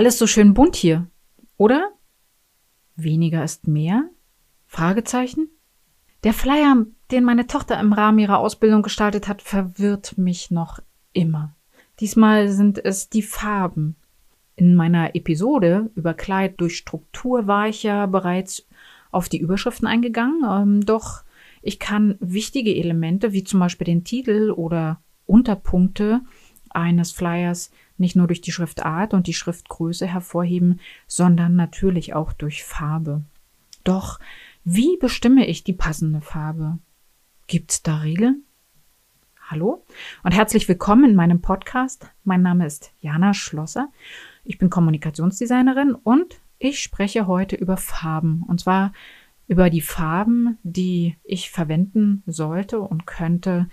Alles so schön bunt hier, oder? Weniger ist mehr? Fragezeichen? Der Flyer, den meine Tochter im Rahmen ihrer Ausbildung gestaltet hat, verwirrt mich noch immer. Diesmal sind es die Farben. In meiner Episode über Kleid durch Struktur war ich ja bereits auf die Überschriften eingegangen, ähm, doch ich kann wichtige Elemente wie zum Beispiel den Titel oder Unterpunkte eines Flyers nicht nur durch die Schriftart und die Schriftgröße hervorheben, sondern natürlich auch durch Farbe. Doch wie bestimme ich die passende Farbe? Gibt's da Regeln? Hallo und herzlich willkommen in meinem Podcast. Mein Name ist Jana Schlosser. Ich bin Kommunikationsdesignerin und ich spreche heute über Farben. Und zwar über die Farben, die ich verwenden sollte und könnte,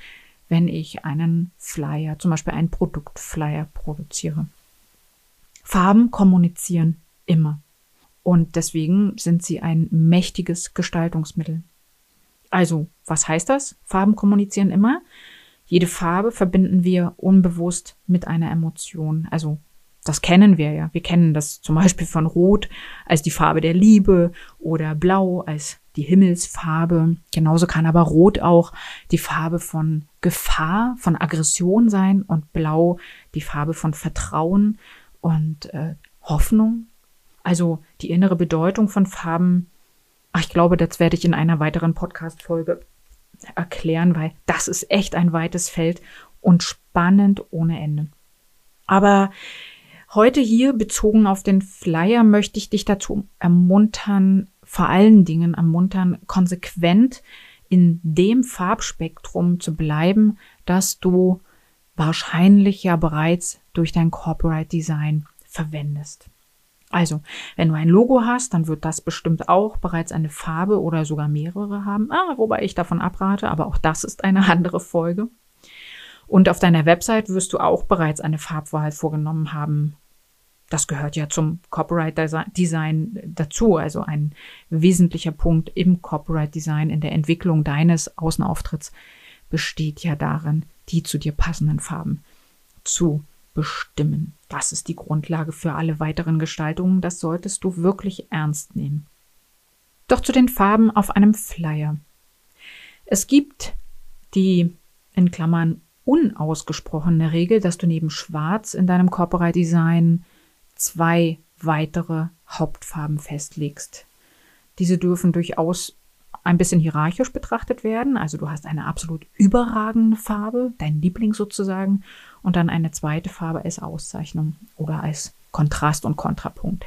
wenn ich einen Flyer, zum Beispiel einen Produktflyer produziere. Farben kommunizieren immer. Und deswegen sind sie ein mächtiges Gestaltungsmittel. Also, was heißt das? Farben kommunizieren immer. Jede Farbe verbinden wir unbewusst mit einer Emotion. Also das kennen wir ja. Wir kennen das zum Beispiel von Rot als die Farbe der Liebe oder Blau als die Himmelsfarbe. Genauso kann aber Rot auch die Farbe von Gefahr, von Aggression sein und Blau die Farbe von Vertrauen und äh, Hoffnung. Also die innere Bedeutung von Farben. Ach, ich glaube, das werde ich in einer weiteren Podcast-Folge erklären, weil das ist echt ein weites Feld und spannend ohne Ende. Aber Heute hier bezogen auf den Flyer möchte ich dich dazu ermuntern, vor allen Dingen ermuntern, konsequent in dem Farbspektrum zu bleiben, das du wahrscheinlich ja bereits durch dein Corporate Design verwendest. Also, wenn du ein Logo hast, dann wird das bestimmt auch bereits eine Farbe oder sogar mehrere haben. Ah, wobei ich davon abrate, aber auch das ist eine andere Folge. Und auf deiner Website wirst du auch bereits eine Farbwahl vorgenommen haben. Das gehört ja zum Copyright Design dazu, also ein wesentlicher Punkt im Copyright Design in der Entwicklung deines Außenauftritts besteht ja darin, die zu dir passenden Farben zu bestimmen. Das ist die Grundlage für alle weiteren Gestaltungen. Das solltest du wirklich ernst nehmen. Doch zu den Farben auf einem Flyer. Es gibt die in Klammern unausgesprochene Regel, dass du neben Schwarz in deinem Corporate Design zwei weitere Hauptfarben festlegst. Diese dürfen durchaus ein bisschen hierarchisch betrachtet werden. Also du hast eine absolut überragende Farbe, dein Liebling sozusagen, und dann eine zweite Farbe als Auszeichnung oder als Kontrast und Kontrapunkt.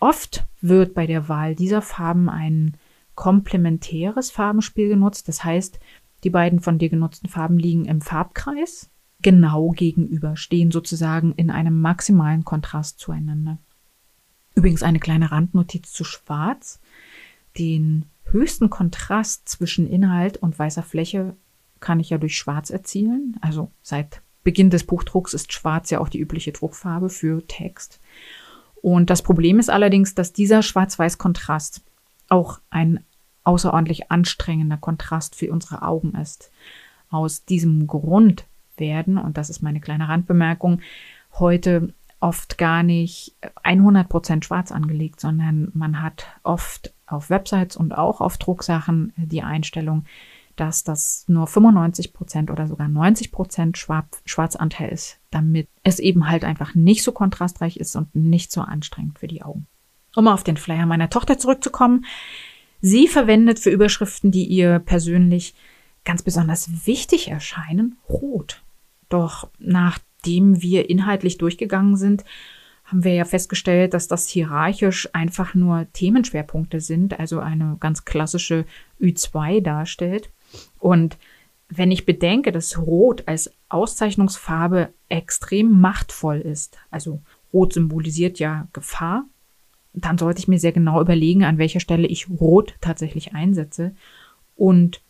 Oft wird bei der Wahl dieser Farben ein komplementäres Farbenspiel genutzt. Das heißt, die beiden von dir genutzten Farben liegen im Farbkreis genau gegenüber, stehen sozusagen in einem maximalen Kontrast zueinander. Übrigens eine kleine Randnotiz zu Schwarz. Den höchsten Kontrast zwischen Inhalt und weißer Fläche kann ich ja durch Schwarz erzielen. Also seit Beginn des Buchdrucks ist Schwarz ja auch die übliche Druckfarbe für Text. Und das Problem ist allerdings, dass dieser Schwarz-Weiß-Kontrast auch ein außerordentlich anstrengender Kontrast für unsere Augen ist. Aus diesem Grund werden, und das ist meine kleine Randbemerkung, heute oft gar nicht 100% schwarz angelegt, sondern man hat oft auf Websites und auch auf Drucksachen die Einstellung, dass das nur 95% oder sogar 90% Schwarzanteil ist, damit es eben halt einfach nicht so kontrastreich ist und nicht so anstrengend für die Augen. Um auf den Flyer meiner Tochter zurückzukommen, Sie verwendet für Überschriften, die ihr persönlich ganz besonders wichtig erscheinen, Rot. Doch nachdem wir inhaltlich durchgegangen sind, haben wir ja festgestellt, dass das hierarchisch einfach nur Themenschwerpunkte sind, also eine ganz klassische Ü2 darstellt. Und wenn ich bedenke, dass Rot als Auszeichnungsfarbe extrem machtvoll ist, also Rot symbolisiert ja Gefahr, dann sollte ich mir sehr genau überlegen, an welcher Stelle ich Rot tatsächlich einsetze und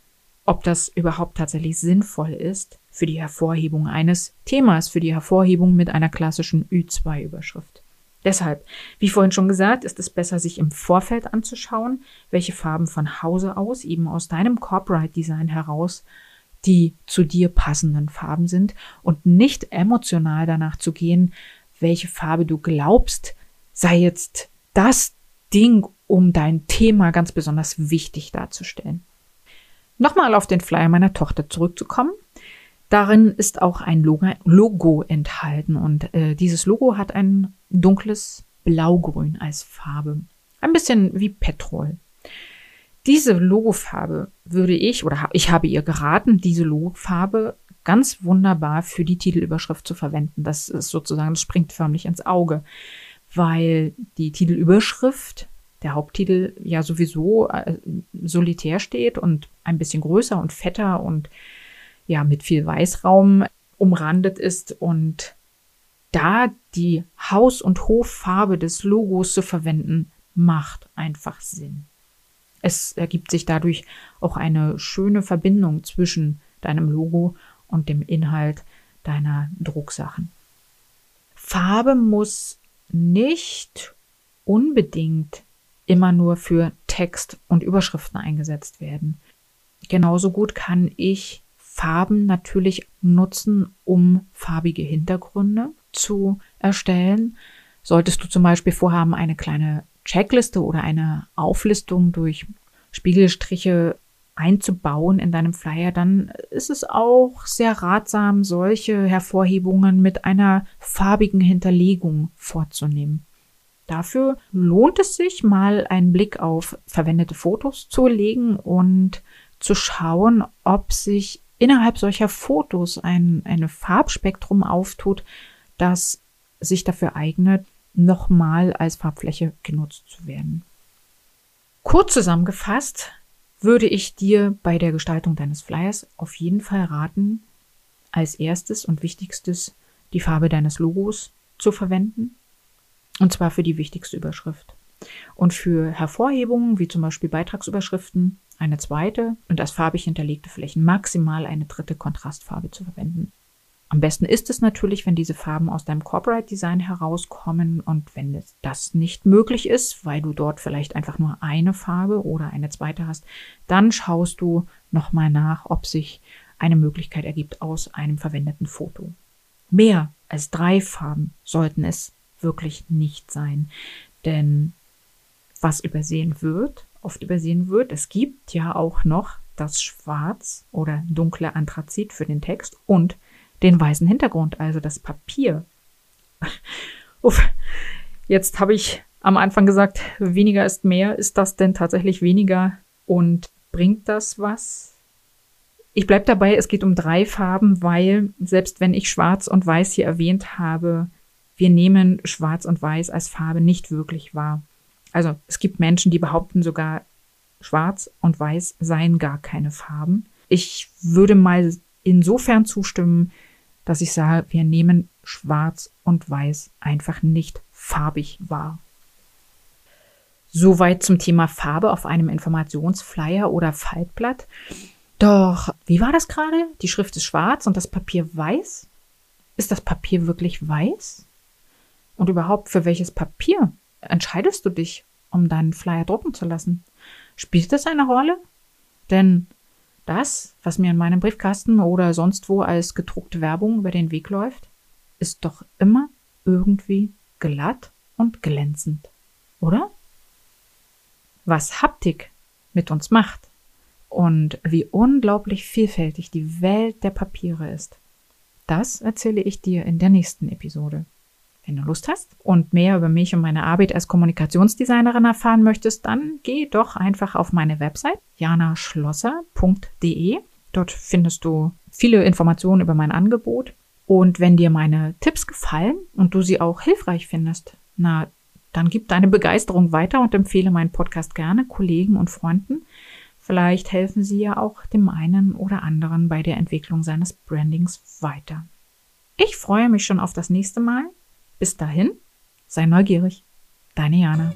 ob das überhaupt tatsächlich sinnvoll ist für die Hervorhebung eines Themas, für die Hervorhebung mit einer klassischen Ü2-Überschrift. Deshalb, wie vorhin schon gesagt, ist es besser, sich im Vorfeld anzuschauen, welche Farben von Hause aus, eben aus deinem Corporate Design heraus, die zu dir passenden Farben sind und nicht emotional danach zu gehen, welche Farbe du glaubst, sei jetzt das Ding, um dein Thema ganz besonders wichtig darzustellen. Nochmal auf den Flyer meiner Tochter zurückzukommen. Darin ist auch ein Logo, enthalten und äh, dieses Logo hat ein dunkles Blaugrün als Farbe. Ein bisschen wie Petrol. Diese Logofarbe würde ich, oder ich habe ihr geraten, diese Logofarbe ganz wunderbar für die Titelüberschrift zu verwenden. Das ist sozusagen, das springt förmlich ins Auge, weil die Titelüberschrift, der Haupttitel ja sowieso äh, solitär steht und ein bisschen größer und fetter und ja mit viel Weißraum umrandet ist und da die Haus- und Hoffarbe des Logos zu verwenden, macht einfach Sinn. Es ergibt sich dadurch auch eine schöne Verbindung zwischen deinem Logo und dem Inhalt deiner Drucksachen. Farbe muss nicht unbedingt immer nur für Text und Überschriften eingesetzt werden. Genauso gut kann ich Farben natürlich nutzen, um farbige Hintergründe zu erstellen. Solltest du zum Beispiel vorhaben, eine kleine Checkliste oder eine Auflistung durch Spiegelstriche einzubauen in deinem Flyer, dann ist es auch sehr ratsam, solche Hervorhebungen mit einer farbigen Hinterlegung vorzunehmen. Dafür lohnt es sich, mal einen Blick auf verwendete Fotos zu legen und zu schauen, ob sich innerhalb solcher Fotos ein, ein Farbspektrum auftut, das sich dafür eignet, nochmal als Farbfläche genutzt zu werden. Kurz zusammengefasst würde ich dir bei der Gestaltung deines Flyers auf jeden Fall raten, als erstes und wichtigstes die Farbe deines Logos zu verwenden. Und zwar für die wichtigste Überschrift. Und für Hervorhebungen, wie zum Beispiel Beitragsüberschriften, eine zweite und als farbig hinterlegte Flächen maximal eine dritte Kontrastfarbe zu verwenden. Am besten ist es natürlich, wenn diese Farben aus deinem Corporate Design herauskommen und wenn das nicht möglich ist, weil du dort vielleicht einfach nur eine Farbe oder eine zweite hast, dann schaust du nochmal nach, ob sich eine Möglichkeit ergibt aus einem verwendeten Foto. Mehr als drei Farben sollten es wirklich nicht sein, denn was übersehen wird, oft übersehen wird, es gibt ja auch noch das Schwarz oder dunkle Anthrazit für den Text und den weißen Hintergrund, also das Papier. Uff. Jetzt habe ich am Anfang gesagt, weniger ist mehr. Ist das denn tatsächlich weniger und bringt das was? Ich bleibe dabei, es geht um drei Farben, weil selbst wenn ich Schwarz und Weiß hier erwähnt habe, wir nehmen Schwarz und Weiß als Farbe nicht wirklich wahr. Also es gibt Menschen, die behaupten sogar, Schwarz und Weiß seien gar keine Farben. Ich würde mal insofern zustimmen, dass ich sage, wir nehmen Schwarz und Weiß einfach nicht farbig wahr. Soweit zum Thema Farbe auf einem Informationsflyer oder Faltblatt. Doch, wie war das gerade? Die Schrift ist schwarz und das Papier weiß? Ist das Papier wirklich weiß? Und überhaupt, für welches Papier entscheidest du dich, um deinen Flyer drucken zu lassen? Spielt das eine Rolle? Denn das, was mir in meinem Briefkasten oder sonst wo als gedruckte Werbung über den Weg läuft, ist doch immer irgendwie glatt und glänzend, oder? Was Haptik mit uns macht und wie unglaublich vielfältig die Welt der Papiere ist, das erzähle ich dir in der nächsten Episode. Wenn du Lust hast und mehr über mich und meine Arbeit als Kommunikationsdesignerin erfahren möchtest, dann geh doch einfach auf meine Website janaschlosser.de. Dort findest du viele Informationen über mein Angebot. Und wenn dir meine Tipps gefallen und du sie auch hilfreich findest, na, dann gib deine Begeisterung weiter und empfehle meinen Podcast gerne Kollegen und Freunden. Vielleicht helfen sie ja auch dem einen oder anderen bei der Entwicklung seines Brandings weiter. Ich freue mich schon auf das nächste Mal bis dahin, sei neugierig. Deine Jana.